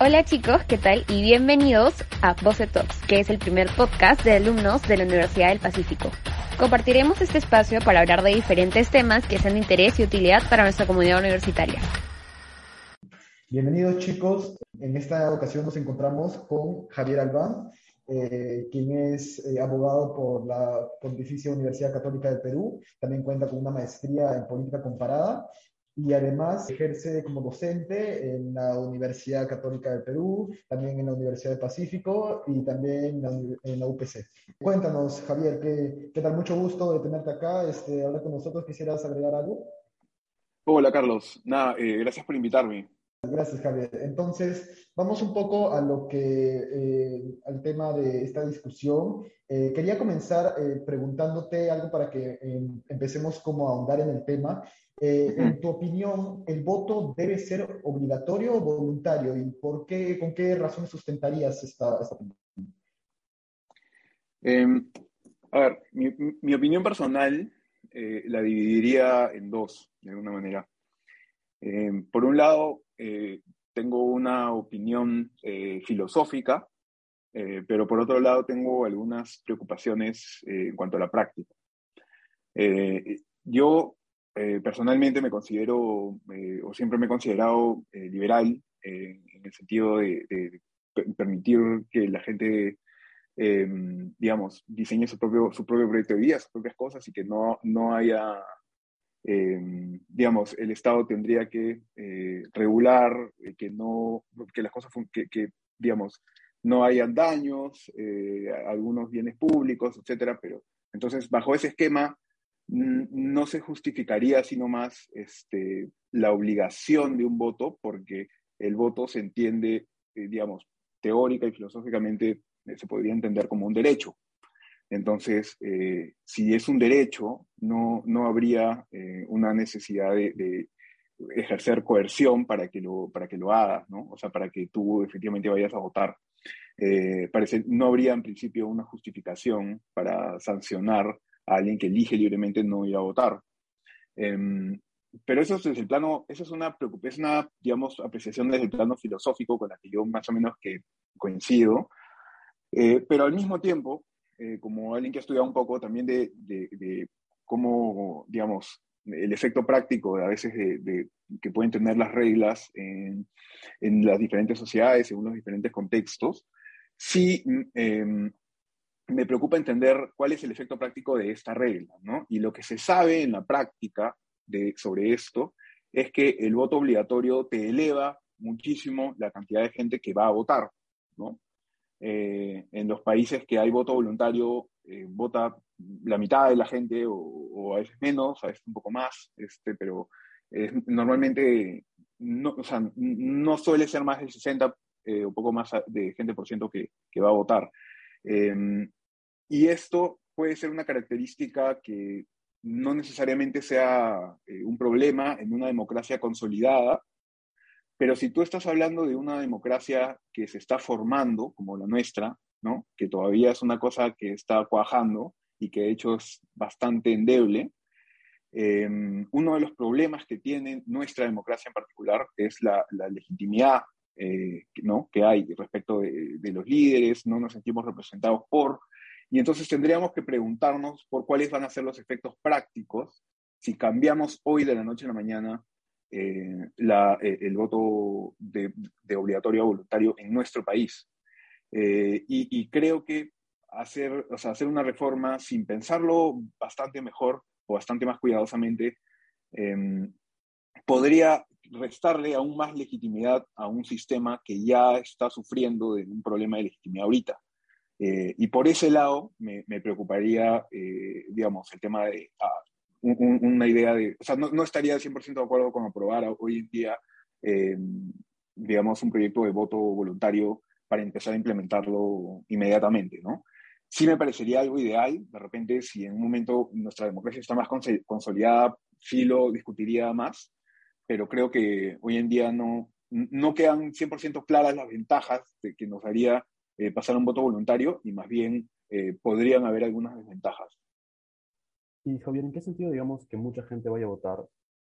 Hola chicos, ¿qué tal? Y bienvenidos a Voce Talks, que es el primer podcast de alumnos de la Universidad del Pacífico. Compartiremos este espacio para hablar de diferentes temas que sean de interés y utilidad para nuestra comunidad universitaria. Bienvenidos chicos, en esta ocasión nos encontramos con Javier Albán, eh, quien es eh, abogado por la Pontificia Universidad Católica del Perú, también cuenta con una maestría en política comparada y además ejerce como docente en la Universidad Católica del Perú, también en la Universidad del Pacífico y también en la, UPC. Cuéntanos, Javier, ¿qué, ¿qué, tal? Mucho gusto de tenerte acá, este, hablar con nosotros. ¿Quisieras agregar algo? Hola, Carlos. Nada, eh, gracias por invitarme. Gracias, Javier. Entonces, vamos un poco a lo que, eh, al tema de esta discusión. Eh, quería comenzar preguntándote algo para que em, empecemos como a ahondar en el tema. Eh, en tu opinión, ¿el voto debe ser obligatorio o voluntario? ¿Y por qué, con qué razón sustentarías esta, esta opinión? Em, a ver, mi, opinión personal eh, la dividiría en dos, de alguna manera. Em, por un lado, eh, tengo una opinión filosófica, pero por otro lado tengo algunas preocupaciones en cuanto a la práctica. yo eh, personalmente me considero, eh, o siempre me he considerado eh, liberal, en el sentido de, permitir que la gente, em, digamos, diseñe su propio, su propio proyecto de vida, sus propias cosas y que no, no haya, em, digamos, el Estado tendría que regular, que, no, que las cosas, que, que, digamos, no hayan daños, algunos bienes públicos, etcétera, pero entonces bajo ese esquema no se justificaría sino más este, la obligación de un voto, porque el voto se entiende, eh, digamos, teórica y filosóficamente eh, se podría entender como un derecho. Entonces, eh, si es un derecho, no, no habría una necesidad de, ejercer coerción para que, lo, para que lo hagas, ¿no? O sea, para que tú efectivamente vayas a votar. parece, no habría en principio una justificación para sancionar a alguien que elige libremente no ir a votar. Em, pero eso es el plano, eso es una, es una, digamos, apreciación desde el plano filosófico con la que yo más o menos que coincido, eh, pero al mismo tiempo, eh, como alguien que ha estudiado un poco también de, de, cómo, digamos, el efecto práctico a veces de, que pueden tener las reglas en, en, las diferentes sociedades, según los diferentes contextos, sí eh, me preocupa entender cuál es el efecto práctico de esta regla, ¿no? Y lo que se sabe en la práctica sobre esto es que el voto obligatorio te eleva muchísimo la cantidad de gente que va a votar, ¿no? Eh, en los países que hay voto voluntario, eh, vota la mitad de la gente o, a veces menos, a veces un poco más, este, pero normalmente no, o sea, no suele ser más del 60 eh, o poco más de gente por ciento que, que va a votar. Em, y esto puede ser una característica que no necesariamente sea eh, un problema en una democracia consolidada, pero si tú estás hablando de una democracia que se está formando, como la nuestra, ¿no? que todavía es una cosa que está cuajando y que de hecho es bastante endeble, em, uno de los problemas que tiene nuestra democracia en particular es la, legitimidad eh, ¿no? que hay respecto de, de, los líderes, no nos sentimos representados por y entonces tendríamos que preguntarnos por cuáles van a ser los efectos prácticos si cambiamos hoy de la noche a la mañana eh, eh, el voto de, obligatorio a voluntario en nuestro país. Eh, y, creo que hacer, o sea, hacer una reforma sin pensarlo bastante mejor o bastante más cuidadosamente em, podría restarle aún más legitimidad a un sistema que ya está sufriendo de un problema de legitimidad ahorita. Eh, y por ese lado me, preocuparía, eh, digamos, el tema de ah, una idea de, o sea, no, no estaría 100% de acuerdo con aprobar hoy en día, eh, digamos, un proyecto de voto voluntario para empezar a implementarlo inmediatamente, ¿no? Sí me parecería algo ideal, de repente, si en un momento nuestra democracia está más consolidada, sí lo discutiría más, pero creo que hoy en día no, no quedan 100% claras las ventajas de que nos haría eh, pasar un voto voluntario y más bien eh, podrían haber algunas desventajas. Y Javier, ¿en qué sentido, digamos, que mucha gente vaya a votar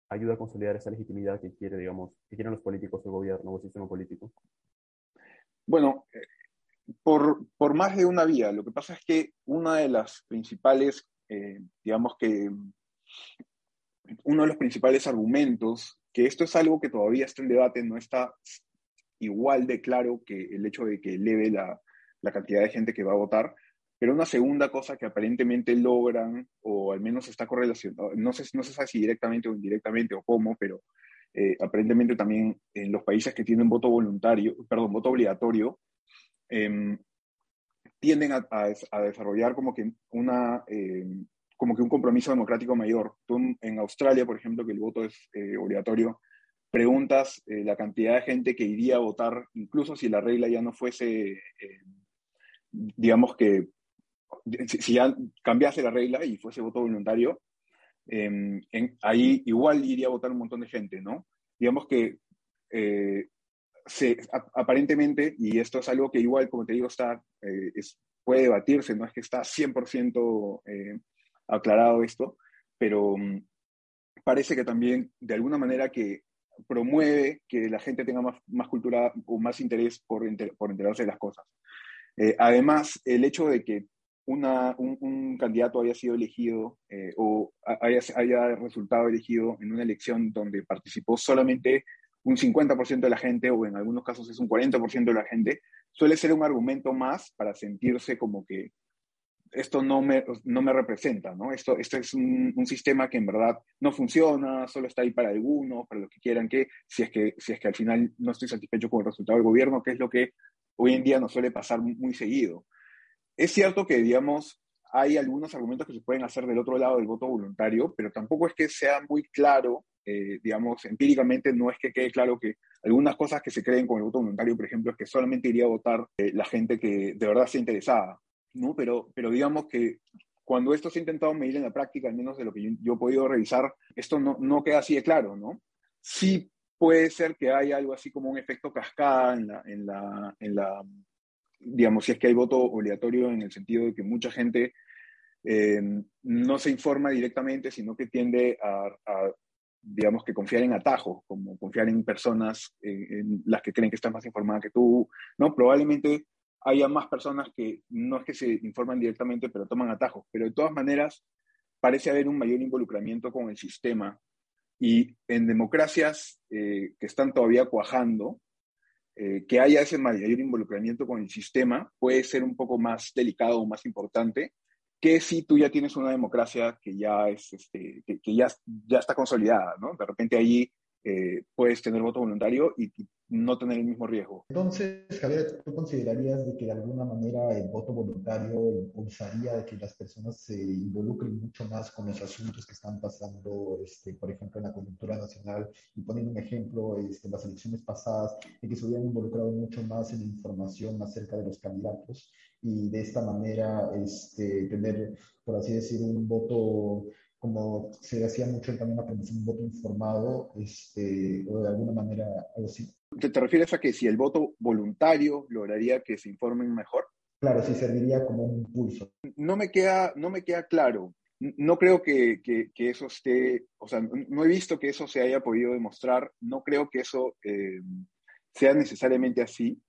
ayuda a consolidar esa legitimidad que quiere, digamos, que quieren los políticos, el gobierno o el sistema político? Bueno, eh, por, por, más de una vía. Lo que pasa es que una de las principales, eh, digamos que, uno de los principales argumentos, que esto es algo que todavía está en debate, no está igual de claro que el hecho de que eleve la, la cantidad de gente que va a votar, pero una segunda cosa que aparentemente logran, o al menos está correlacionado, no sé, no sé si directamente o indirectamente o cómo, pero eh, aparentemente también en los países que tienen voto voluntario, perdón, voto obligatorio, eh, tienden a, a, desarrollar como que, una, em, como que un compromiso democrático mayor. Tú en Australia, por ejemplo, que el voto es eh, obligatorio, preguntas eh, la cantidad de gente que iría a votar, incluso si la regla ya no fuese, em, digamos que, si, ya cambiase la regla y fuese voto voluntario, en, ahí igual iría a votar un montón de gente, ¿no? Digamos que eh, se, aparentemente, y esto es algo que igual, como te digo, está, eh, es, puede debatirse, no es que está 100% eh, aclarado esto, pero um, parece que también de alguna manera que promueve que la gente tenga más, más cultura o más interés por, por enterarse de las cosas. Eh, además, el hecho de que una, un, un, candidato haya sido elegido o haya, haya resultado elegido en una elección donde participó solamente un 50% de la gente, o en algunos casos es un 40% de la gente, suele ser un argumento más para sentirse como que esto no me, no me representa, ¿no? Esto, esto es un, un, sistema que en verdad no funciona, solo está ahí para algunos, para los que quieran que, si es que, si es que al final no estoy satisfecho con el resultado del gobierno, que es lo que hoy en día nos suele pasar muy, seguido. Es cierto que, digamos, hay algunos argumentos que se pueden hacer del otro lado del voto voluntario, pero tampoco es que sea muy claro eh, digamos, empíricamente no es que quede claro que algunas cosas que se creen con el voto voluntario, por ejemplo, es que solamente iría a votar eh, la gente que de verdad se interesada, ¿no? Pero, pero digamos que cuando esto se ha intentado medir en la práctica, al menos de lo que yo, yo he podido revisar, esto no, no, queda así de claro, ¿no? Sí puede ser que haya algo así como un efecto cascada en la, en la, en la digamos, si es que hay voto obligatorio en el sentido de que mucha gente eh, no se informa directamente, sino que tiende a, digamos que confiar en atajos, como confiar en personas eh, en las que creen que están más informadas que tú, ¿no? Probablemente haya más personas que no es que se informan directamente, pero toman atajos, pero de todas maneras parece haber un mayor involucramiento con el sistema y en democracias eh, que están todavía cuajando, eh, que haya ese mayor involucramiento con el sistema puede ser un poco más delicado o más importante que si tú ya tienes una democracia que ya, es, este, que, ya, ya está consolidada, ¿no? De repente allí eh, puedes tener voto voluntario y, no tener el mismo riesgo. Entonces, Javier, ¿tú considerarías de que de alguna manera el voto voluntario impulsaría que las personas se involucren mucho más con los asuntos que están pasando, este, por ejemplo, en la coyuntura nacional? Y poniendo un ejemplo, este, las elecciones pasadas, de que se hubieran involucrado mucho más en información acerca de los candidatos y de esta manera este, tener, por así decir, un voto como se hacía mucho también la un voto informado, este, o de alguna manera algo así. ¿Te, ¿Te refieres a que si el voto voluntario lograría que se informen mejor? Claro, sí serviría como un impulso. No me queda, no me queda claro. No creo que, que, que eso esté, o sea, no he visto que eso se haya podido demostrar. No creo que eso eh, sea necesariamente así.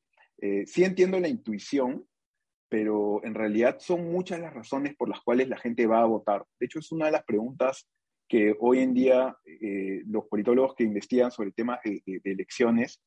Eh, sí entiendo la intuición, pero en realidad son muchas las razones por las cuales la gente va a votar. De hecho, es una de las preguntas que hoy en día eh, los politólogos que investigan sobre temas de, elecciones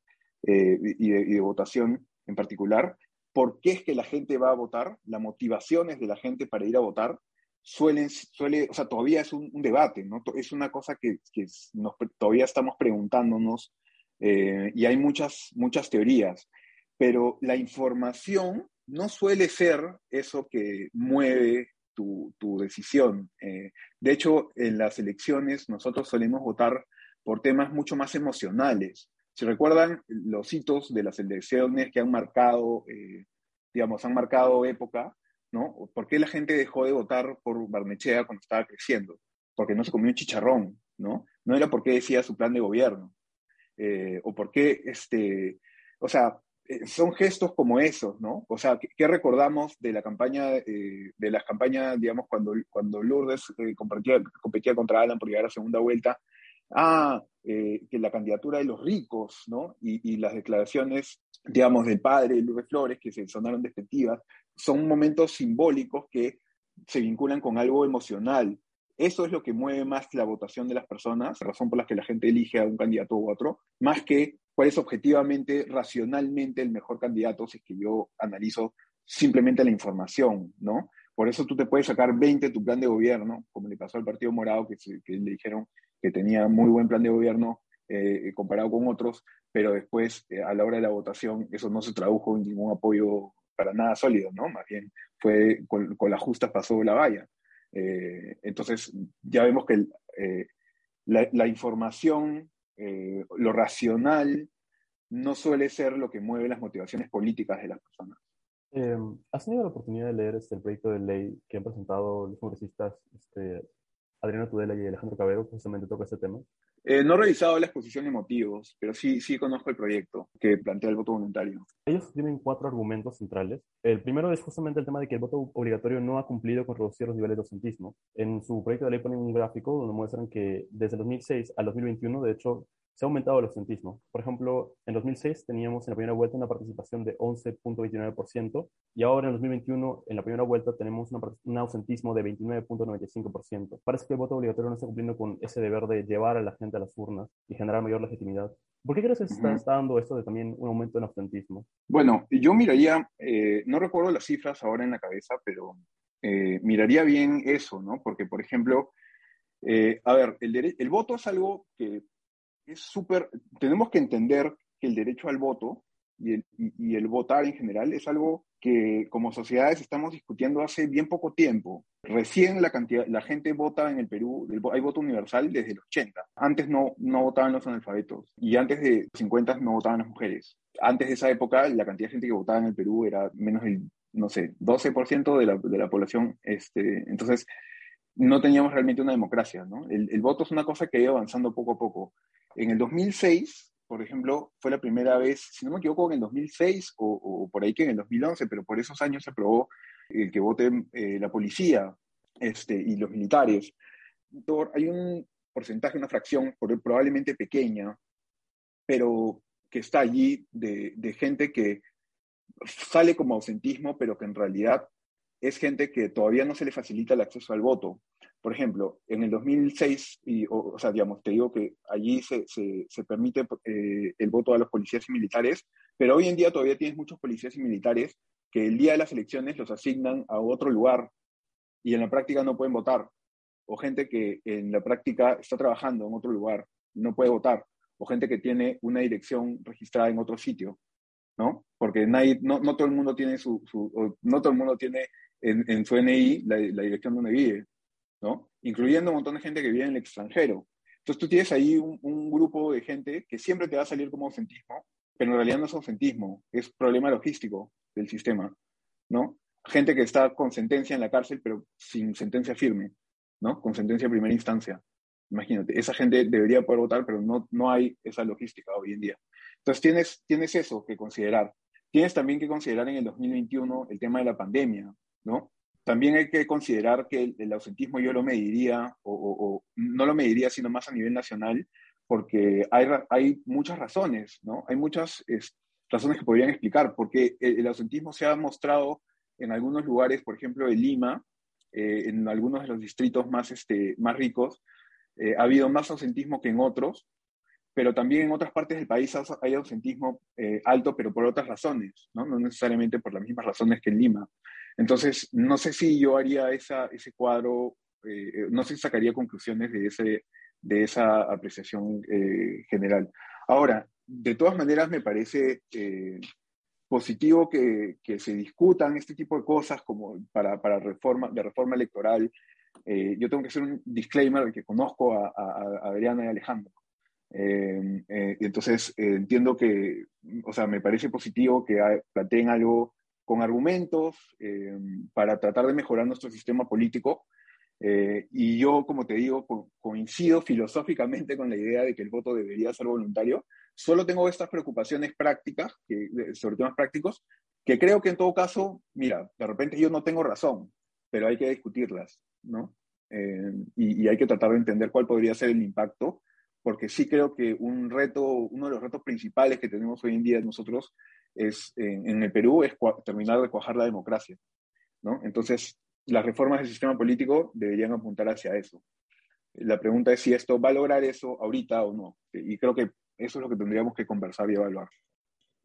eh, y, de, votación en particular, ¿por qué es que la gente va a votar? Las motivaciones de la gente para ir a votar suelen, suele, o sea, todavía es un, debate, ¿no? Es una cosa que, que nos, todavía estamos preguntándonos eh, y hay muchas, muchas teorías, pero la información no suele ser eso que mueve tu, decisión. Eh, de hecho, en las elecciones nosotros solemos votar por temas mucho más emocionales. Si recuerdan los hitos de las elecciones que han marcado, eh, digamos, han marcado época, ¿no? ¿Por qué la gente dejó de votar por Barnechea cuando estaba creciendo? Porque no se comió un chicharrón, ¿no? No era porque decía su plan de gobierno. Eh, o porque, este, o sea, son gestos como esos, ¿no? O sea, ¿qué, recordamos de la campaña, eh, de las campañas, digamos, cuando, cuando Lourdes eh, competía, contra Alan por llegar a segunda vuelta? Ah, eh, que la candidatura de los ricos, ¿no? Y, las declaraciones digamos, del padre Lourdes Flores, que se sonaron despectivas, son momentos simbólicos que se vinculan con algo emocional. Eso es lo que mueve más la votación de las personas, razón por la que la gente elige a un candidato u otro, más que cuál es objetivamente, racionalmente el mejor candidato si es que yo analizo simplemente la información, ¿no? Por eso tú te puedes sacar 20 tu plan de gobierno, como le pasó al Partido Morado, que, le dijeron que tenía muy buen plan de gobierno eh, comparado con otros, pero después eh, a la hora de la votación eso no se tradujo en ningún apoyo para nada sólido, ¿no? Más bien fue con, con las justas pasó la valla. Eh, entonces ya vemos que la, la, información, lo racional, no suele ser lo que mueve las motivaciones políticas de las personas. ¿Has tenido la oportunidad de leer este, el proyecto de ley que han presentado los congresistas este, Adriana Tudela y Alejandro Cabero, justamente toca este tema? Eh, no he revisado la exposición de motivos, pero sí, sí conozco el proyecto que plantea el voto voluntario. Ellos tienen cuatro argumentos centrales. El primero es justamente el tema de que el voto obligatorio no ha cumplido con reducir los niveles de ausentismo. En su proyecto de ley ponen un gráfico donde muestran que desde el 2006 al 2021, de hecho, se ha aumentado el ausentismo. Por ejemplo, en 2006 teníamos en la primera vuelta una participación de 11.29% y ahora en 2021, en la primera vuelta, tenemos un ausentismo de 29.95%. Parece que el voto obligatorio no está cumpliendo con ese deber de llevar a la gente a las urnas y generar mayor legitimidad. ¿Por qué crees que se está, dando esto de también un aumento en ausentismo? Bueno, yo miraría, eh, no recuerdo las cifras ahora en la cabeza, pero eh, miraría bien eso, ¿no? Porque, por ejemplo, eh, a ver, el, el voto es algo que es súper, tenemos que entender que el derecho al voto y el, y, el, votar en general es algo que como sociedades estamos discutiendo hace bien poco tiempo. Recién la cantidad, la gente vota en el Perú, hay voto universal desde los 80. Antes no, no votaban los analfabetos y antes de los 50 no votaban las mujeres. Antes de esa época la cantidad de gente que votaba en el Perú era menos del, no sé, 12% de la, de la población. Este, entonces, no teníamos realmente una democracia, ¿no? El, el, voto es una cosa que ha ido avanzando poco a poco. En el 2006, por ejemplo, fue la primera vez, si no me equivoco, en el 2006 o, o por ahí que en el 2011, pero por esos años se aprobó el que vote eh, la policía este, y los militares. Hay un porcentaje, una fracción probablemente pequeña, pero que está allí de, de gente que sale como ausentismo, pero que en realidad es gente que todavía no se le facilita el acceso al voto. Por ejemplo, en el 2006, y, o, sea, digamos, te digo que allí se, se, permite eh, el voto a los policías y militares, pero hoy en día todavía tienes muchos policías y militares que el día de las elecciones los asignan a otro lugar y en la práctica no pueden votar. O gente que en la práctica está trabajando en otro lugar no puede votar. O gente que tiene una dirección registrada en otro sitio, ¿no? Porque nadie, no, no todo el mundo tiene su, su no todo el mundo tiene en, en su NI la, la, dirección donde vive, ¿no? Incluyendo un montón de gente que vive en el extranjero. Entonces tú tienes ahí un, un, grupo de gente que siempre te va a salir como ausentismo, pero en realidad no es ausentismo, es problema logístico del sistema, ¿no? Gente que está con sentencia en la cárcel, pero sin sentencia firme, ¿no? Con sentencia de primera instancia. Imagínate, esa gente debería poder votar, pero no, no hay esa logística hoy en día. Entonces tienes, tienes eso que considerar. Tienes también que considerar en el 2021 el tema de la pandemia, ¿no? También hay que considerar que el, ausentismo yo lo mediría, o, o, no lo mediría, sino más a nivel nacional, porque hay, hay muchas razones, ¿no? Hay muchas es, razones que podrían explicar, porque el, el, ausentismo se ha mostrado en algunos lugares, por ejemplo, en Lima, eh, en algunos de los distritos más, este, más ricos, eh, ha habido más ausentismo que en otros, pero también en otras partes del país hay ausentismo eh, alto, pero por otras razones, ¿no? no necesariamente por las mismas razones que en Lima. Entonces, no sé si yo haría esa, ese cuadro, eh, no sé si sacaría conclusiones de, esa apreciación eh, general. Ahora, de todas maneras, me parece eh, positivo que, se discutan este tipo de cosas como para, para reforma, de reforma electoral. Yo tengo que hacer un disclaimer de que conozco a, a Adriana y Alejandro. entonces, entiendo que, o sea, me parece positivo que planteen algo con argumentos eh, para tratar de mejorar nuestro sistema político. Eh, y yo, como te digo, co coincido filosóficamente con la idea de que el voto debería ser voluntario. Solo tengo estas preocupaciones prácticas, que, sobre temas prácticos, que creo que en todo caso, mira, de repente yo no tengo razón, pero hay que discutirlas, ¿no? Eh, y, y, hay que tratar de entender cuál podría ser el impacto, porque sí creo que un reto, uno de los retos principales que tenemos hoy en día nosotros es, en, el Perú es terminar de cuajar la democracia, ¿no? Entonces, las reformas del sistema político deberían apuntar hacia eso. La pregunta es si esto va a lograr eso ahorita o no. Y creo que eso es lo que tendríamos que conversar y evaluar.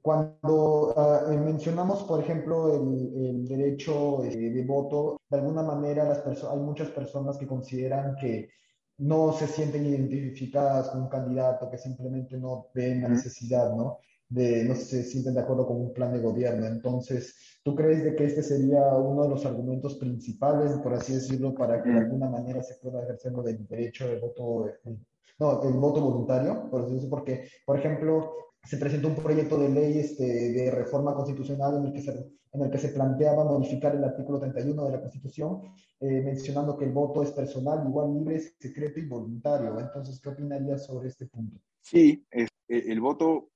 Cuando uh, mencionamos, por ejemplo, el, el derecho eh, de voto, de alguna manera las hay muchas personas que consideran que no se sienten identificadas con un candidato, que simplemente no ven la necesidad, ¿no? De, no se sienten de acuerdo con un plan de gobierno. Entonces, ¿tú crees de que este sería uno de los argumentos principales, por así decirlo, para que de alguna manera se pueda ejercer lo del derecho de voto, eh, no, el voto voluntario, por así decirlo? Porque, por ejemplo, se presentó un proyecto de ley este, de reforma constitucional en el, que se, en el que se planteaba modificar el artículo 31 de la Constitución, eh, mencionando que el voto es personal, igual, libre, secreto y voluntario. Entonces, ¿qué opinarías sobre este punto? Sí, es, eh, el voto,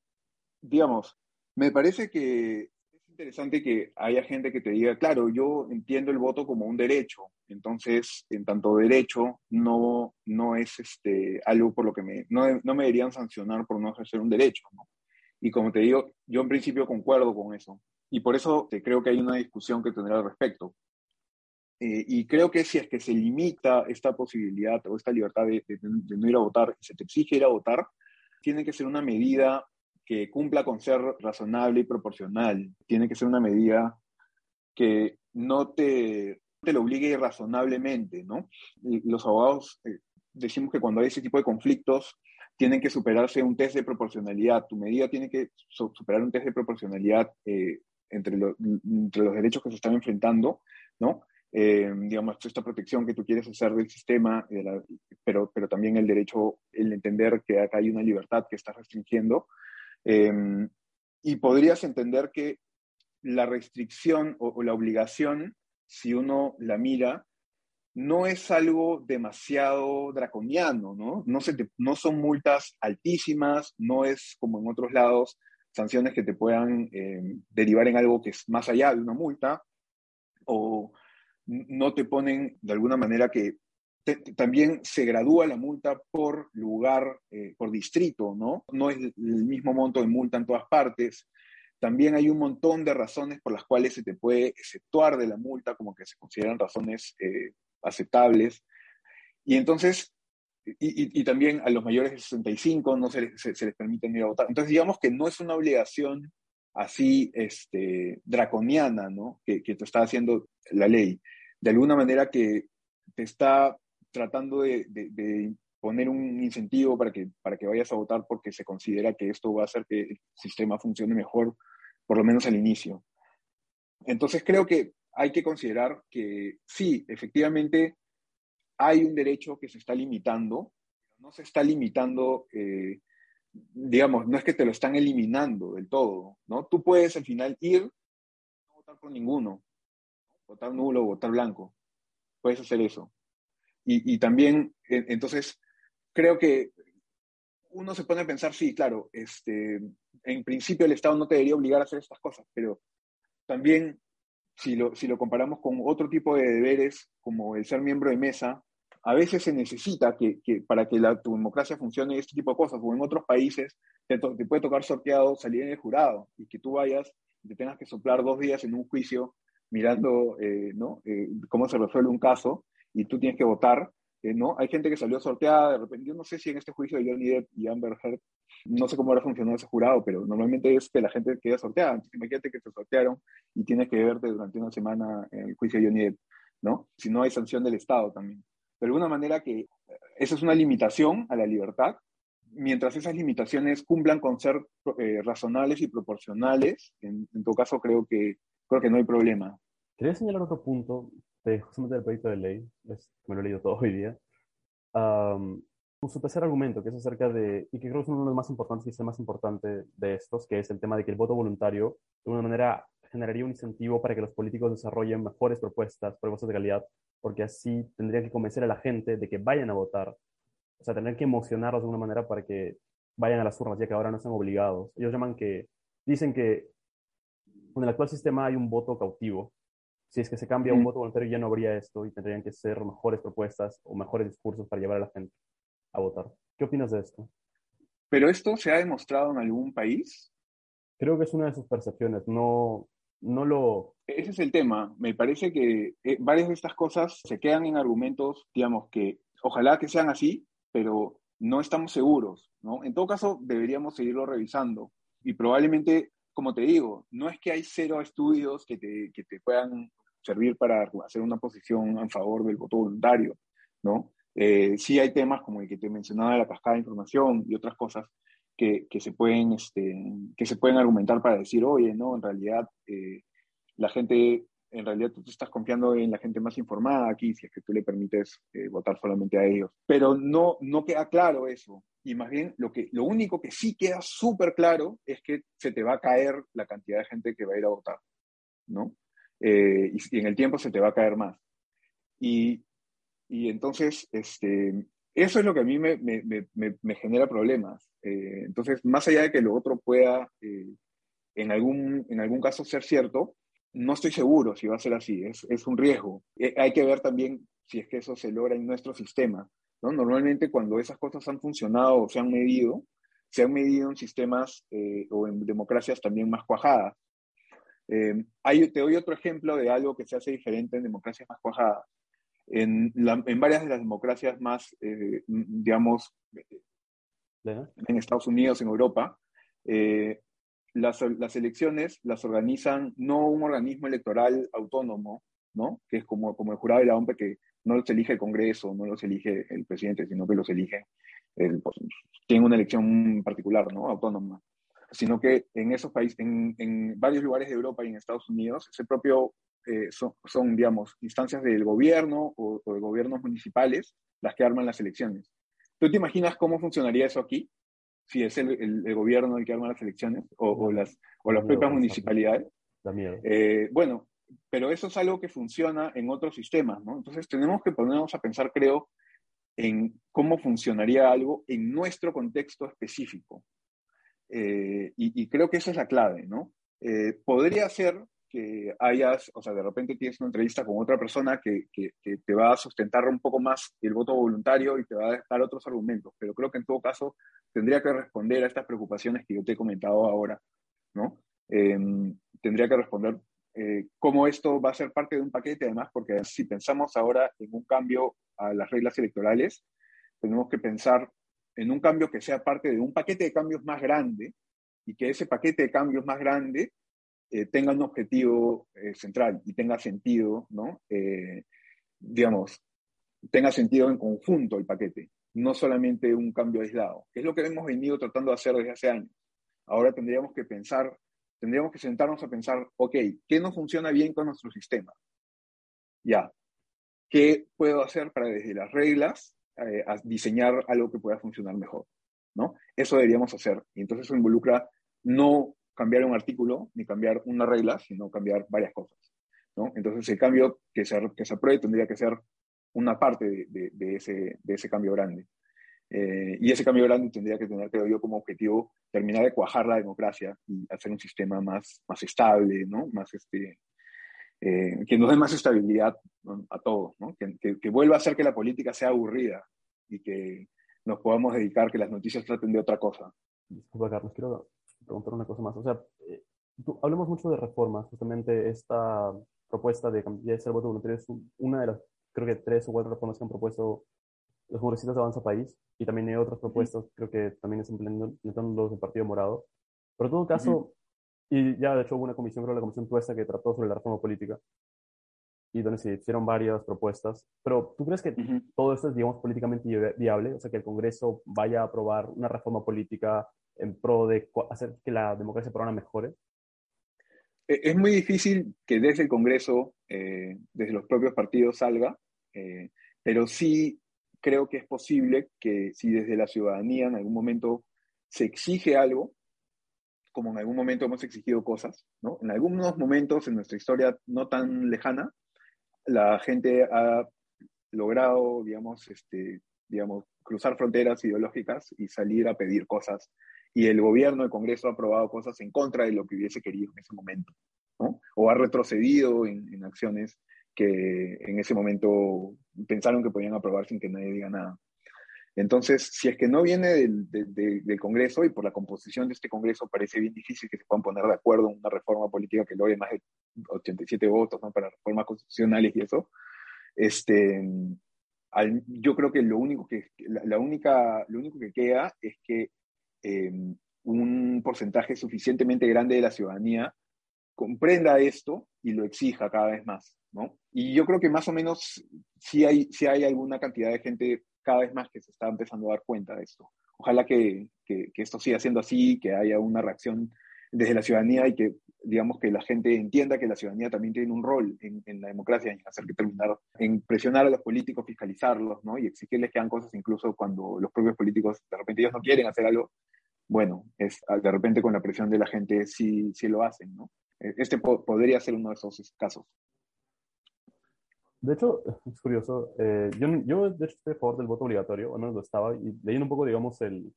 digamos, me parece que es interesante que haya gente que te diga, claro, yo entiendo el voto como un derecho, entonces, en tanto derecho, no, no es este, algo por lo que me, no, no me deberían sancionar por no ejercer un derecho, ¿no? Y como te digo, yo en principio concuerdo con eso. Y por eso te creo que hay una discusión que tendrá al respecto. Eh, y creo que si es que se limita esta posibilidad o esta libertad de, no ir a votar, se te exige ir a votar, tiene que ser una medida que cumpla con ser razonable y proporcional. Tiene que ser una medida que no te, te lo obligue razonablemente, ¿no? los abogados eh, decimos que cuando hay ese tipo de conflictos, tienen que superarse un test de proporcionalidad. Tu medida tiene que superar un test de proporcionalidad eh, entre, entre, los derechos que se están enfrentando, ¿no? Eh, digamos, esta protección que tú quieres hacer del sistema, pero, pero también el derecho, el entender que acá hay una libertad que estás restringiendo. Eh, y podrías entender que la restricción o, la obligación, si uno la mira, no es algo demasiado draconiano, ¿no? No, son multas altísimas, no es como en otros lados sanciones que te puedan eh, derivar en algo que es más allá de una multa, o no te ponen de alguna manera que también se gradúa la multa por lugar, eh, por distrito, ¿no? No es el mismo monto de multa en todas partes. También hay un montón de razones por las cuales se te puede exceptuar de la multa, como que se consideran razones eh, aceptables. Y entonces, y, también a los mayores de 65 no se, les permite ir a votar. Entonces, digamos que no es una obligación así este, draconiana, ¿no? Que, te está haciendo la ley. De alguna manera que te está tratando de, poner un incentivo para que, vayas a votar porque se considera que esto va a hacer que el sistema funcione mejor, por lo menos al inicio. Entonces creo que hay que considerar que sí, efectivamente hay un derecho que se está limitando, no se está limitando, eh, digamos, no es que te lo están eliminando del todo, ¿no? Tú puedes al final ir, no votar por ninguno, votar nulo, votar blanco, puedes hacer eso. Y, también, entonces, creo que uno se pone a pensar, sí, claro, este, en principio el Estado no te debería obligar a hacer estas cosas, pero también si lo, si lo comparamos con otro tipo de deberes, como el ser miembro de mesa, a veces se necesita que, que para que la, tu democracia funcione este tipo de cosas, o en otros países te, te, puede tocar sorteado salir en el jurado y que tú vayas y te tengas que soplar dos días en un juicio mirando eh, ¿no? Eh, cómo se resuelve un caso y tú tienes que votar ¿no? Hay gente que salió sorteada de repente. Yo no sé si en este juicio de Johnny Depp y Amber Heard, no sé cómo ahora funcionado ese jurado, pero normalmente es que la gente queda sorteada. Entonces, imagínate que te sortearon y tienes que verte durante una semana el juicio de Johnny Depp, ¿no? Si no hay sanción del Estado también. De alguna manera que eh, esa es una limitación a la libertad, mientras esas limitaciones cumplan con ser eh, razonables y proporcionales, en, en todo caso creo que, creo que no hay problema. Quería señalar otro punto de, justamente del proyecto de ley, me lo he leído todo hoy día, um, su tercer argumento, que es acerca de, y que creo que es uno de los más importantes y es el más importante de estos, que es el tema de que el voto voluntario, de una manera, generaría un incentivo para que los políticos desarrollen mejores propuestas, propuestas de calidad, porque así tendrían que convencer a la gente de que vayan a votar. O sea, tendrían que emocionarlos de una manera para que vayan a las urnas, ya que ahora no están obligados. Ellos llaman que, dicen que en el actual sistema hay un voto cautivo, si es que se cambia un voto voluntario ya no habría esto y tendrían que ser mejores propuestas o mejores discursos para llevar a la gente a votar. ¿Qué opinas de esto? ¿Pero esto se ha demostrado en algún país? Creo que es una de sus percepciones, no, no lo... Ese es el tema. Me parece que eh, varias de estas cosas se quedan en argumentos, digamos, que ojalá que sean así, pero no estamos seguros, ¿no? En todo caso, deberíamos seguirlo revisando y probablemente, como te digo, no es que hay cero estudios que te, que te puedan servir para hacer una posición en favor del voto voluntario, ¿no? Eh, sí hay temas como el que te mencionaba, la cascada de información y otras cosas que, que, se, pueden, este, que se pueden argumentar para decir, oye, no, en realidad eh, la gente, en realidad tú te estás confiando en la gente más informada aquí, si es que tú le permites eh, votar solamente a ellos. Pero no, no queda claro eso. Y más bien, lo, que, lo único que sí queda súper claro es que se te va a caer la cantidad de gente que va a ir a votar, ¿no? Y, y en el tiempo se te va a caer más. Y, y entonces, este, eso es lo que a mí me, me, me, me genera problemas. Eh, entonces, más allá de que lo otro pueda eh, en, algún, en algún caso ser cierto, no estoy seguro si va a ser así, es, es un riesgo. Eh, hay que ver también si es que eso se logra en nuestro sistema. ¿no? Normalmente cuando esas cosas han funcionado o se han medido, se han medido en sistemas o en democracias también más cuajadas. Hay, te doy otro ejemplo de algo que se hace diferente en democracias más cuajadas. En, en varias de las democracias más, eh, digamos, en Estados Unidos, en Europa, eh, las, las, elecciones las organizan no un organismo electoral autónomo, ¿no? que es como, como el jurado de la OMP, que no los elige el Congreso, no los elige el presidente, sino que los elige, el, pues, tiene una elección particular, ¿no? autónoma sino que en esos países, en, en, varios lugares de Europa y en Estados Unidos, ese propio eh, son, son, digamos, instancias del gobierno o, de gobiernos municipales las que arman las elecciones. ¿Tú te imaginas cómo funcionaría eso aquí? Si es el, el, gobierno el que arma las elecciones o, o las, o las propias municipalidades. Eh, bueno, pero eso es algo que funciona en otros sistemas, ¿no? Entonces tenemos que ponernos a pensar, creo, en cómo funcionaría algo en nuestro contexto específico. Eh, y, y, creo que esa es la clave, ¿no? Eh, podría ser que hayas, o sea, de repente tienes una entrevista con otra persona que, que, te va a sustentar un poco más el voto voluntario y te va a dar otros argumentos, pero creo que en todo caso tendría que responder a estas preocupaciones que yo te he comentado ahora, ¿no? Em, tendría que responder eh, cómo esto va a ser parte de un paquete, además, porque si pensamos ahora en un cambio a las reglas electorales, tenemos que pensar en un cambio que sea parte de un paquete de cambios más grande y que ese paquete de cambios más grande eh, tenga un objetivo eh, central y tenga sentido, ¿no? Eh, digamos, tenga sentido en conjunto el paquete, no solamente un cambio aislado, que es lo que hemos venido tratando de hacer desde hace años. Ahora tendríamos que pensar, tendríamos que sentarnos a pensar, ok, ¿qué no funciona bien con nuestro sistema? Ya, ¿qué puedo hacer para desde las reglas diseñar algo que pueda funcionar mejor? ¿no? Eso deberíamos hacer. Y entonces eso involucra no cambiar un artículo ni cambiar una regla, sino cambiar varias cosas. ¿no? Entonces, el cambio que se, que se apruebe tendría que ser una parte de, de, ese, de ese, cambio grande. Eh, y ese cambio grande tendría que tener, creo yo, como objetivo terminar de cuajar la democracia y hacer un sistema más, más estable, ¿no? más este, eh, que nos dé más estabilidad a todos, ¿no? que, que, que, vuelva a hacer que la política sea aburrida y que nos podamos dedicar, que las noticias traten de otra cosa. Disculpa, Carlos, quiero preguntar una cosa más. O sea, eh, hablamos mucho de reformas, justamente esta propuesta de cambiar el voto voluntario es una de las, creo que tres o cuatro reformas que han propuesto los congresistas de Avanza País, y también hay otras propuestas, creo que también están implementando los del Partido Morado. Pero en todo caso, y ya de hecho hubo una comisión, creo la comisión tuesta, que trató sobre la reforma política, y donde se hicieron varias propuestas. Pero ¿tú crees que todo esto es, digamos, políticamente viable? O sea, que el Congreso vaya a aprobar una reforma política en pro de hacer que la democracia peruana mejore? E, es muy difícil que desde el Congreso, eh, desde los propios partidos salga, eh, pero sí creo que es posible que si desde la ciudadanía en algún momento se exige algo, como en algún momento hemos exigido cosas, ¿no? En algunos momentos en nuestra historia no tan lejana, la gente ha logrado, digamos, este, digamos, cruzar fronteras ideológicas y salir a pedir cosas y el gobierno, el Congreso ha aprobado cosas en contra de lo que hubiese querido en ese momento, ¿no? O ha retrocedido en, en acciones que en ese momento pensaron que podían aprobar sin que nadie diga nada. Entonces, si es que no viene del, del, Congreso y por la composición de este Congreso parece bien difícil que se puedan poner de acuerdo en una reforma política que logre más de 87 votos ¿no? para reformas constitucionales y eso, este, yo creo que lo único que, la, única, lo único que queda es que em, un porcentaje suficientemente grande de la ciudadanía comprenda esto y lo exija cada vez más, ¿no? Y yo creo que más o menos sí hay, sí hay alguna cantidad de gente cada vez más que se está empezando a dar cuenta de esto. Ojalá que, que, esto siga siendo así, que haya una reacción desde la ciudadanía y que, digamos, que la gente entienda que la ciudadanía también tiene un rol en, la democracia, en hacer que terminar, en presionar a los políticos, fiscalizarlos, ¿no? Y exigirles que hagan cosas incluso cuando los propios políticos, de repente ellos no quieren hacer algo, bueno, es, de repente con la presión de la gente sí, sí lo hacen, ¿no? E, este podría ser uno de esos casos. De hecho, es curioso, eh, yo, yo de hecho estoy a favor del voto obligatorio, o no lo estaba, y leyendo un poco, digamos, el,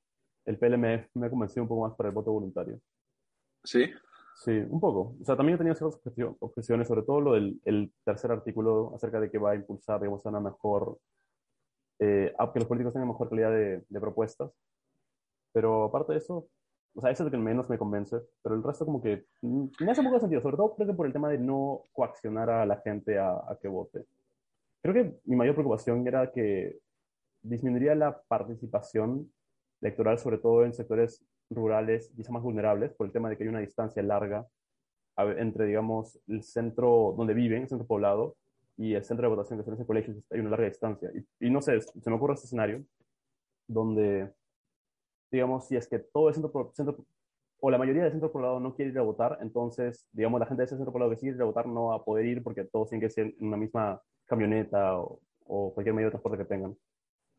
el PLMF me ha convencido un poco más para el voto voluntario. ¿Sí? Sí, un poco. O sea, también he tenido ciertas objeciones, sobre todo lo del el tercer artículo acerca de que va a impulsar, digamos, a una mejor, eh, a que los políticos tengan mejor calidad de, de propuestas. Pero aparte de eso, o sea, eso es lo que menos me convence, pero el resto como que mm, me hace un poco de sentido, sobre todo creo que por el tema de no coaccionar a la gente a, a que vote. Creo que mi mayor preocupación era que disminuiría la participación electoral, sobre todo en sectores rurales, quizá más vulnerables, por el tema de que hay una distancia larga entre, digamos, el centro donde viven, el centro poblado, y el centro de votación, que son ese colegios, hay una larga distancia. Y, y no sé, se me ocurre este escenario donde digamos, si es que todo el centro, centro o la mayoría del centro poblado no quiere ir a votar, entonces, digamos, la gente de ese centro poblado que quiere ir a votar no va a poder ir porque todos tienen que ser en una misma camioneta o, o cualquier medio de transporte que tengan.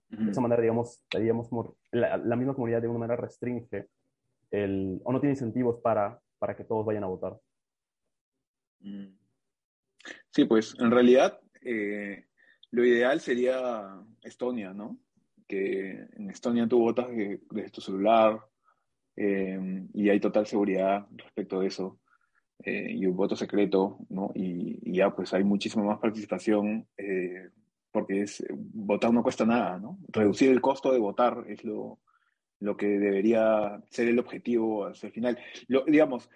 De esa manera, digamos, digamos la, la, misma comunidad de alguna manera restringe el, o no tiene incentivos para, para que todos vayan a votar. Sí, pues en realidad eh, lo ideal sería Estonia, ¿no? Que en Estonia tú votas desde tu celular eh, y hay total seguridad respecto de eso. Eh, y un voto secreto, ¿no? Y, ya pues hay muchísima más participación eh, porque es, votar no cuesta nada, ¿no? Reducir el costo de votar es lo, lo que debería ser el objetivo hacia el final. Lo, digamos,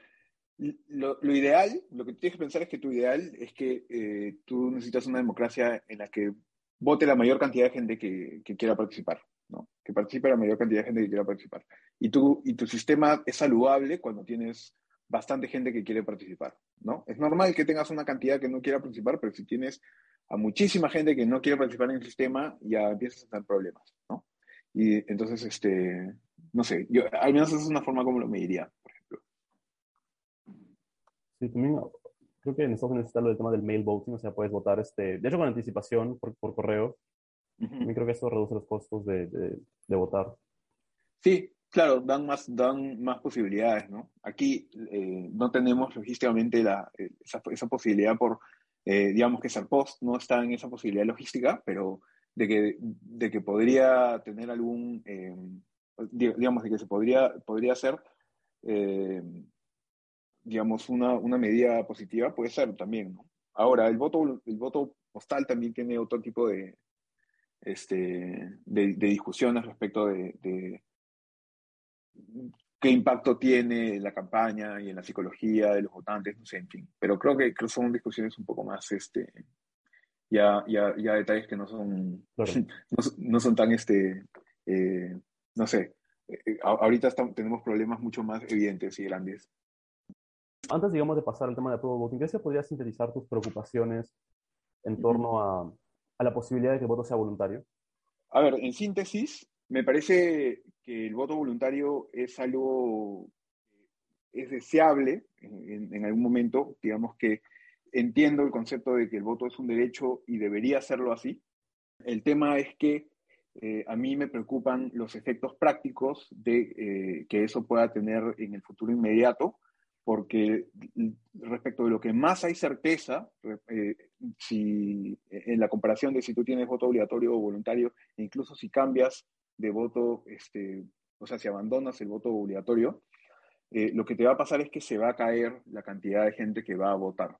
lo, lo, ideal, lo que tienes que pensar es que tu ideal es que tú necesitas una democracia en la que vote la mayor cantidad de gente que, que, quiera participar, ¿no? Que participe la mayor cantidad de gente que quiera participar. Y tu, y tu sistema es saludable cuando tienes bastante gente que quiere participar, ¿no? Es normal que tengas una cantidad que no quiera participar, pero si tienes a muchísima gente que no quiere participar en el sistema, ya empiezas a tener problemas, ¿no? Y entonces, este, no sé, yo, al menos esa es una forma como lo mediría, por ejemplo. Sí, también creo que en Estados Unidos está lo del tema del mail voting, o sea, puedes votar, este, de hecho, con anticipación por, por correo. Uh creo que eso reduce los costos de, de, votar. Sí, claro, dan más, dan más posibilidades, ¿no? Aquí eh, no tenemos logísticamente la, eh, esa, esa, posibilidad por, eh, digamos que Sarpost no está en esa posibilidad logística, pero de que, de que podría tener algún, digamos, de que se podría, podría hacer digamos, una, una medida positiva puede ser también, ¿no? Ahora, el voto, el voto postal también tiene otro tipo de, este, de, discusiones respecto de, qué impacto tiene la campaña y en la psicología de los votantes, no sé, en fin. Pero creo que, son discusiones un poco más, este, ya, ya, ya detalles que no son, no, son tan, este, eh, no sé, eh, ahorita tenemos problemas mucho más evidentes y grandes antes, digamos, de pasar al tema de apruebo voting, ¿qué se podría sintetizar tus preocupaciones en torno a, a, la posibilidad de que el voto sea voluntario? A ver, en síntesis, me parece que el voto voluntario es algo, es deseable en, en algún momento, digamos que entiendo el concepto de que el voto es un derecho y debería serlo así. El tema es que eh, a mí me preocupan los efectos prácticos de eh, que eso pueda tener en el futuro inmediato, porque respecto de lo que más hay certeza, eh, si, en la comparación de si tú tienes voto obligatorio o voluntario, incluso si cambias de voto, este, o sea, si abandonas el voto obligatorio, eh, lo que te va a pasar es que se va a caer la cantidad de gente que va a votar.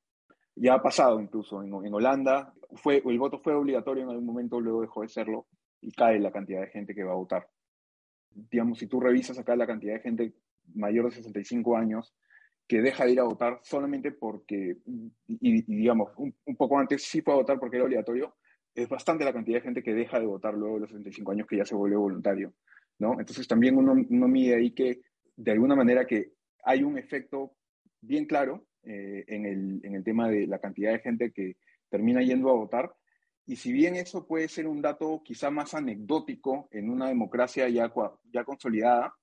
Ya ha pasado incluso en, en Holanda, fue, el voto fue obligatorio en algún momento, luego dejó de serlo, y cae la cantidad de gente que va a votar. Digamos, si tú revisas acá la cantidad de gente mayor de 65 años que deja de ir a votar solamente porque, y, digamos, un, poco antes sí a votar porque era obligatorio, es bastante la cantidad de gente que deja de votar luego de los 65 años que ya se vuelve voluntario, ¿no? Entonces también uno, uno mide ahí que, de alguna manera, que hay un efecto bien claro eh, en, el, en el tema de la cantidad de gente que termina yendo a votar, y si bien eso puede ser un dato quizá más anecdótico en una democracia ya, ya consolidada,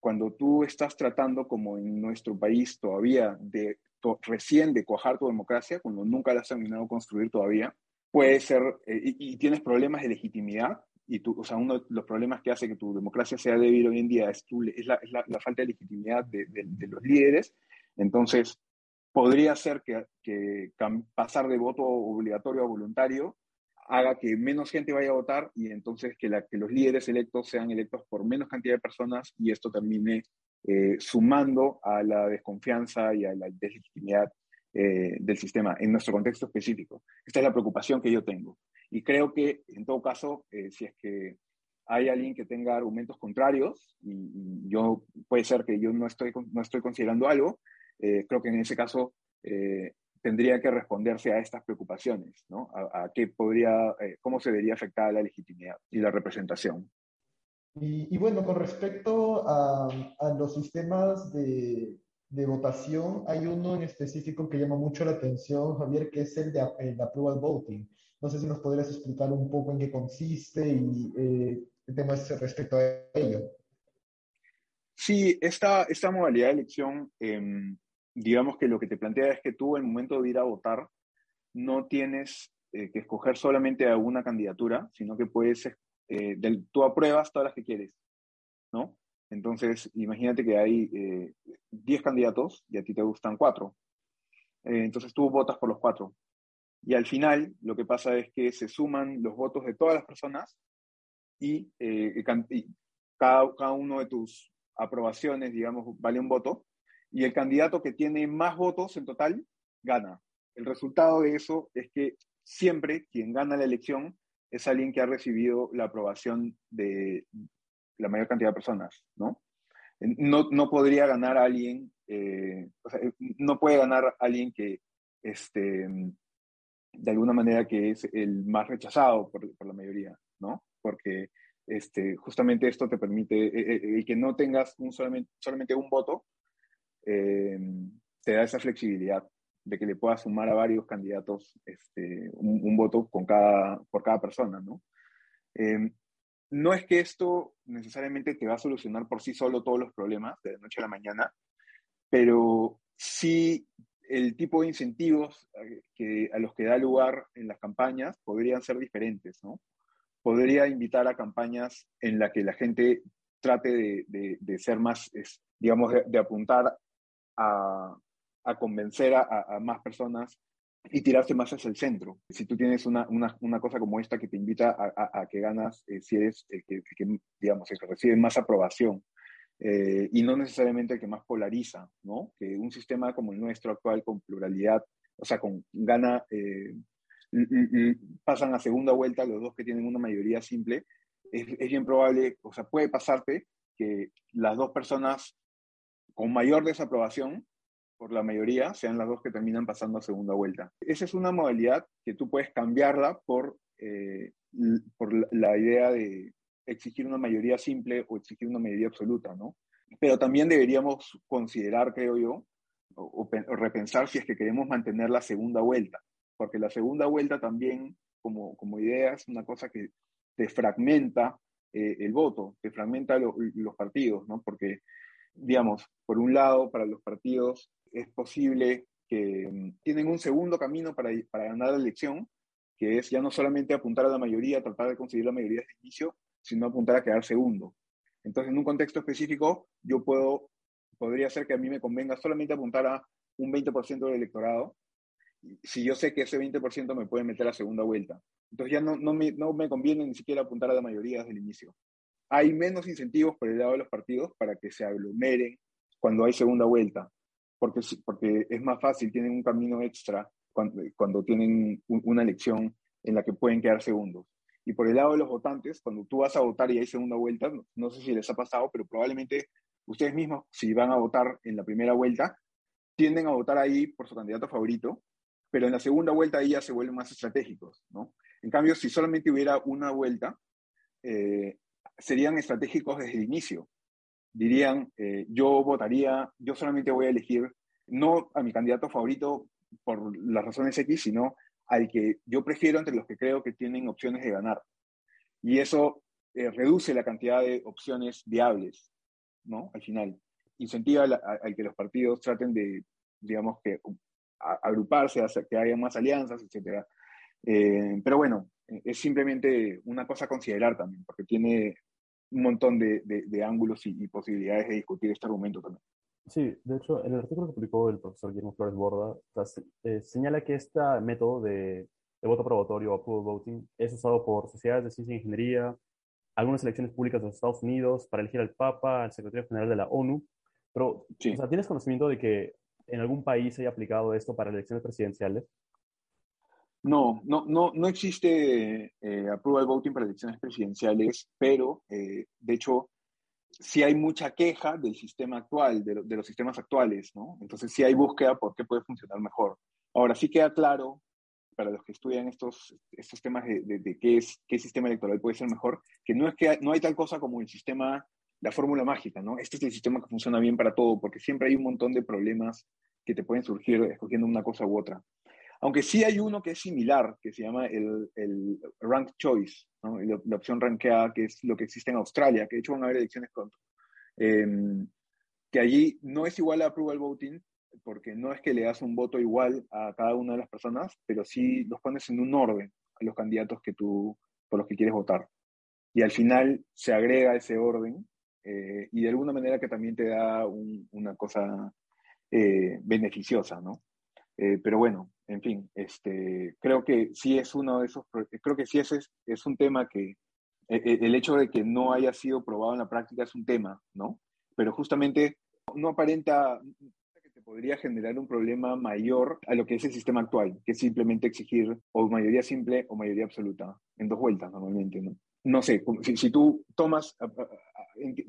cuando tú estás tratando, como en nuestro país todavía, de recién de cuajar tu democracia, cuando nunca la has terminado de construir todavía, puede ser, eh, y, tienes problemas de legitimidad, y tú, o sea, uno de los problemas que hace que tu democracia sea débil hoy en día es, es, la, la, falta de legitimidad de, de, los líderes, entonces podría ser que, que pasar de voto obligatorio a voluntario haga que menos gente vaya a votar y entonces que, la, que los líderes electos sean electos por menos cantidad de personas y esto termine eh, sumando a la desconfianza y a la deslegitimidad eh, del sistema en nuestro contexto específico. Esta es la preocupación que yo tengo. Y creo que, en todo caso, eh, si es que hay alguien que tenga argumentos contrarios, y, yo puede ser que yo no estoy, no estoy considerando algo, creo que en ese caso tendría que responderse a estas preocupaciones, ¿no? A, qué podría, eh, cómo se vería afectada la legitimidad y la representación. Y, bueno, con respecto a, a los sistemas de, de, votación, hay uno en específico que llama mucho la atención, Javier, que es el de el approval voting. No sé si nos podrías explicar un poco en qué consiste y eh, qué temas respecto a ello. Sí, esta, esta modalidad de elección eh, digamos que lo que te plantea es que tú, en el momento de ir a votar, no tienes eh, que escoger solamente a una candidatura, sino que puedes, eh, tú apruebas todas las que quieres, ¿no? Entonces, imagínate que hay 10 eh, candidatos y a ti te gustan 4. entonces tú votas por los 4. Y al final, lo que pasa es que se suman los votos de todas las personas y, cada, cada uno de tus aprobaciones, digamos, vale un voto y el candidato que tiene más votos en total gana. El resultado de eso es que siempre quien gana la elección es alguien que ha recibido la aprobación de la mayor cantidad de personas, ¿no? No, no podría ganar alguien, eh, o sea, no puede ganar alguien que, este, de alguna manera, que es el más rechazado por, por la mayoría, ¿no? Porque este, justamente esto te permite, eh, eh, que no tengas un solamente un voto, eh, te da esa flexibilidad de que le puedas sumar a varios candidatos este, un, voto con cada, por cada persona, ¿no? Eh, no es que esto necesariamente te va a solucionar por sí solo todos los problemas de la noche a la mañana, pero sí el tipo de incentivos eh, que, a los que da lugar en las campañas podrían ser diferentes, ¿no? Podría invitar a campañas en las que la gente trate de, de, ser más, digamos, de, apuntar a, convencer a, más personas y tirarse más hacia el centro. Si tú tienes una, cosa como esta que te invita a, que ganas, eh, si eres el que, digamos, el que recibe más aprobación, eh, y no necesariamente el que más polariza, ¿no? Que un sistema como el nuestro actual, con pluralidad, o sea, con gana, eh, pasan a segunda vuelta los dos que tienen una mayoría simple, es, es bien probable, o sea, puede pasarte que las dos personas con mayor desaprobación por la mayoría sean las dos que terminan pasando a segunda vuelta. Esa es una modalidad que tú puedes cambiarla por, eh, por la idea de exigir una mayoría simple o exigir una mayoría absoluta, ¿no? Pero también deberíamos considerar, creo yo, o, repensar si es que queremos mantener la segunda vuelta, porque la segunda vuelta también, como, como idea, es una cosa que te fragmenta eh, el voto, te fragmenta los partidos, ¿no? Porque digamos, por un lado, para los partidos es posible que mm, tienen un segundo camino para, para ganar la elección, que es ya no solamente apuntar a la mayoría, tratar de conseguir la mayoría desde el inicio, sino apuntar a quedar segundo. Entonces, en un contexto específico, yo puedo, podría ser que a mí me convenga solamente apuntar a un 20% del electorado, si yo sé que ese 20% me puede meter a segunda vuelta. Entonces ya no, no, me, no me conviene ni siquiera apuntar a la mayoría desde el inicio hay menos incentivos por el lado de los partidos para que se aglomeren cuando hay segunda vuelta, porque, porque es más fácil, tienen un camino extra cuando, cuando tienen una elección en la que pueden quedar segundos. Y por el lado de los votantes, cuando tú vas a votar y hay segunda vuelta, no, sé si les ha pasado, pero probablemente ustedes mismos, si van a votar en la primera vuelta, tienden a votar ahí por su candidato favorito, pero en la segunda vuelta ahí ya se vuelven más estratégicos, ¿no? En cambio, si solamente hubiera una vuelta, eh, serían estratégicos desde el inicio. Dirían, eh, yo votaría, yo solamente voy a elegir no a mi candidato favorito por las razones X, sino al que yo prefiero entre los que creo que tienen opciones de ganar. Y eso eh, reduce la cantidad de opciones viables, ¿no? Al final. Incentiva al que los partidos traten de, digamos, que agruparse, hacer que haya más alianzas, etc. Eh, pero bueno, es simplemente una cosa a considerar también, porque tiene un montón de, de, ángulos y, y, posibilidades de discutir este argumento también. Sí, de hecho, en el artículo que publicó el profesor Guillermo Flores Borda, eh, señala que este método de, de voto probatorio o approval voting es usado por sociedades de ciencia e ingeniería, algunas elecciones públicas de los Estados Unidos para elegir al Papa, al secretario general de la ONU. Pero, o sea, ¿tienes conocimiento de que en algún país se haya aplicado esto para elecciones presidenciales? No, no, no, no existe eh, approval voting para elecciones presidenciales, pero eh, de hecho sí hay mucha queja del sistema actual, de, los sistemas actuales, ¿no? Entonces sí hay búsqueda por qué puede funcionar mejor. Ahora sí queda claro para los que estudian estos, estos temas de, de, qué, es, qué sistema electoral puede ser mejor, que no es que no hay tal cosa como el sistema, la fórmula mágica, ¿no? Este es el sistema que funciona bien para todo, porque siempre hay un montón de problemas que te pueden surgir escogiendo una cosa u otra. Aunque sí hay uno que es similar, que se llama el, el Rank Choice, ¿no? la, opción rankeada, que es lo que existe en Australia, que de hecho van a haber elecciones pronto. Em, que allí no es igual a approval voting, porque no es que le das un voto igual a cada una de las personas, pero sí los pones en un orden a los candidatos que tú, por los que quieres votar. Y al final se agrega ese orden eh, y de alguna manera que también te da una cosa eh, beneficiosa, ¿no? Eh, pero bueno, en fin, este, creo que sí es uno de esos, creo que sí ese es, un tema que, e, e, el hecho de que no haya sido probado en la práctica es un tema, ¿no? Pero justamente no aparenta que te podría generar un problema mayor a lo que es el sistema actual, que es simplemente exigir o mayoría simple o mayoría absoluta, en dos vueltas normalmente, ¿no? No sé, si, si tú tomas,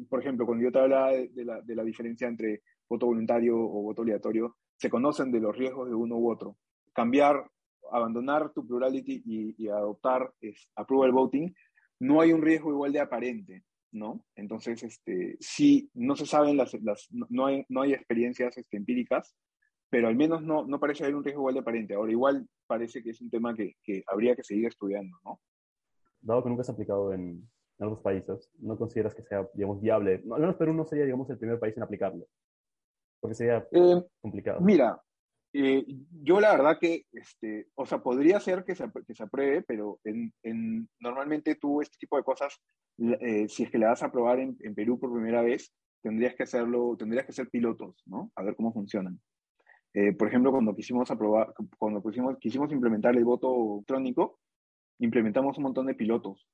por ejemplo, cuando yo te hablaba de, la, de la diferencia entre voto voluntario o voto obligatorio, se conocen de los riesgos de uno u otro. Cambiar, abandonar tu plurality y, adoptar es, approval voting, no hay un riesgo igual de aparente, ¿no? Entonces, este, sí, no se saben las, las no, hay, no hay experiencias este, empíricas, pero al menos no, no parece haber un riesgo igual de aparente. Ahora, igual parece que es un tema que, que habría que seguir estudiando, ¿no? Dado que nunca se ha aplicado en, en otros países, ¿no consideras que sea, digamos, viable? Al menos Perú no sería, digamos, el primer país en aplicarlo. Porque sería eh, complicado. Mira, eh, yo la verdad que, este, o sea, podría ser que se, que se apruebe, pero en, en, normalmente tú este tipo de cosas, eh, si es que la vas a probar en, en, Perú por primera vez, tendrías que hacerlo, tendrías que ser pilotos, ¿no? A ver cómo funcionan. por ejemplo, cuando quisimos aprobar, cuando quisimos, quisimos implementar el voto electrónico, implementamos un montón de pilotos.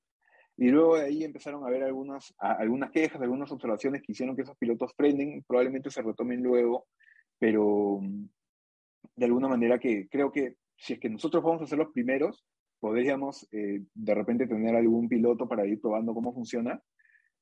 Y luego de ahí empezaron a haber algunas, algunas quejas, algunas observaciones que hicieron que esos pilotos frenen, probablemente se retomen luego, pero de alguna manera que creo que si es que nosotros vamos a ser los primeros, podríamos eh, de repente tener algún piloto para ir probando cómo funciona.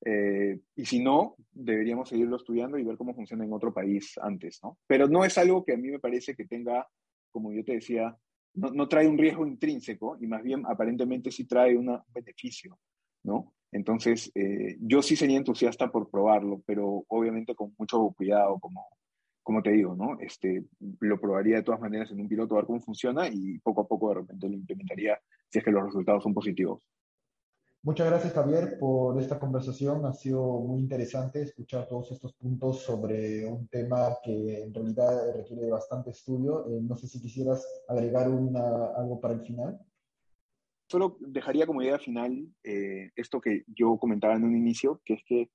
Eh, y si no, deberíamos seguirlo estudiando y ver cómo funciona en otro país antes, ¿no? Pero no es algo que a mí me parece que tenga, como yo te decía, no, no trae un riesgo intrínseco y más bien aparentemente sí trae un beneficio. ¿no? Entonces, eh, yo sí sería entusiasta por probarlo, pero obviamente con mucho cuidado, como, como te digo, ¿no? Este, lo probaría de todas maneras en un piloto a ver cómo funciona y poco a poco de repente lo implementaría si es que los resultados son positivos. Muchas gracias, Javier, por esta conversación. Ha sido muy interesante escuchar todos estos puntos sobre un tema que en realidad requiere bastante estudio. Eh, no sé si quisieras agregar una, algo para el final solo dejaría como idea final eh, esto que yo comentaba en un inicio, que es que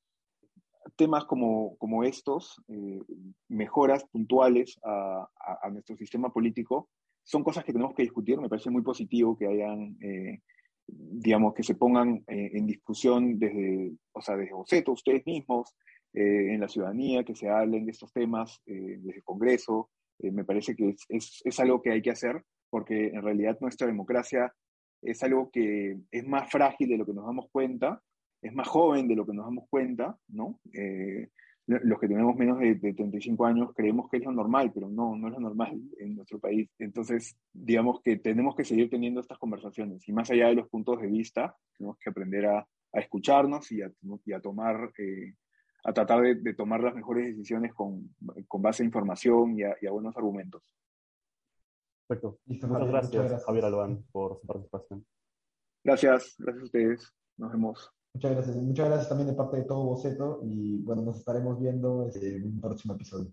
temas como, como estos, eh, mejoras puntuales a, a, nuestro sistema político, son cosas que tenemos que discutir. Me parece muy positivo que hayan, eh, digamos, que se pongan en discusión desde, o sea, desde boceto, ustedes mismos, en la ciudadanía, que se hablen de estos temas desde el Congreso. me parece que es, es, es algo que hay que hacer porque en realidad nuestra democracia es algo que es más frágil de lo que nos damos cuenta, es más joven de lo que nos damos cuenta, ¿no? Eh, los que tenemos menos de, 35 años creemos que es lo normal, pero no, no es lo normal en nuestro país. Entonces, digamos que tenemos que seguir teniendo estas conversaciones y más allá de los puntos de vista, tenemos que aprender a, a escucharnos y a, y a tomar, eh, a tratar de, de, tomar las mejores decisiones con, con base a información y a, y a buenos argumentos. Perfecto. muchas, gracias, Javier Albán, por su participación. Gracias, gracias a ustedes. Nos vemos. Muchas gracias. Muchas gracias también de parte de todo Boceto y bueno, nos estaremos viendo en un próximo episodio.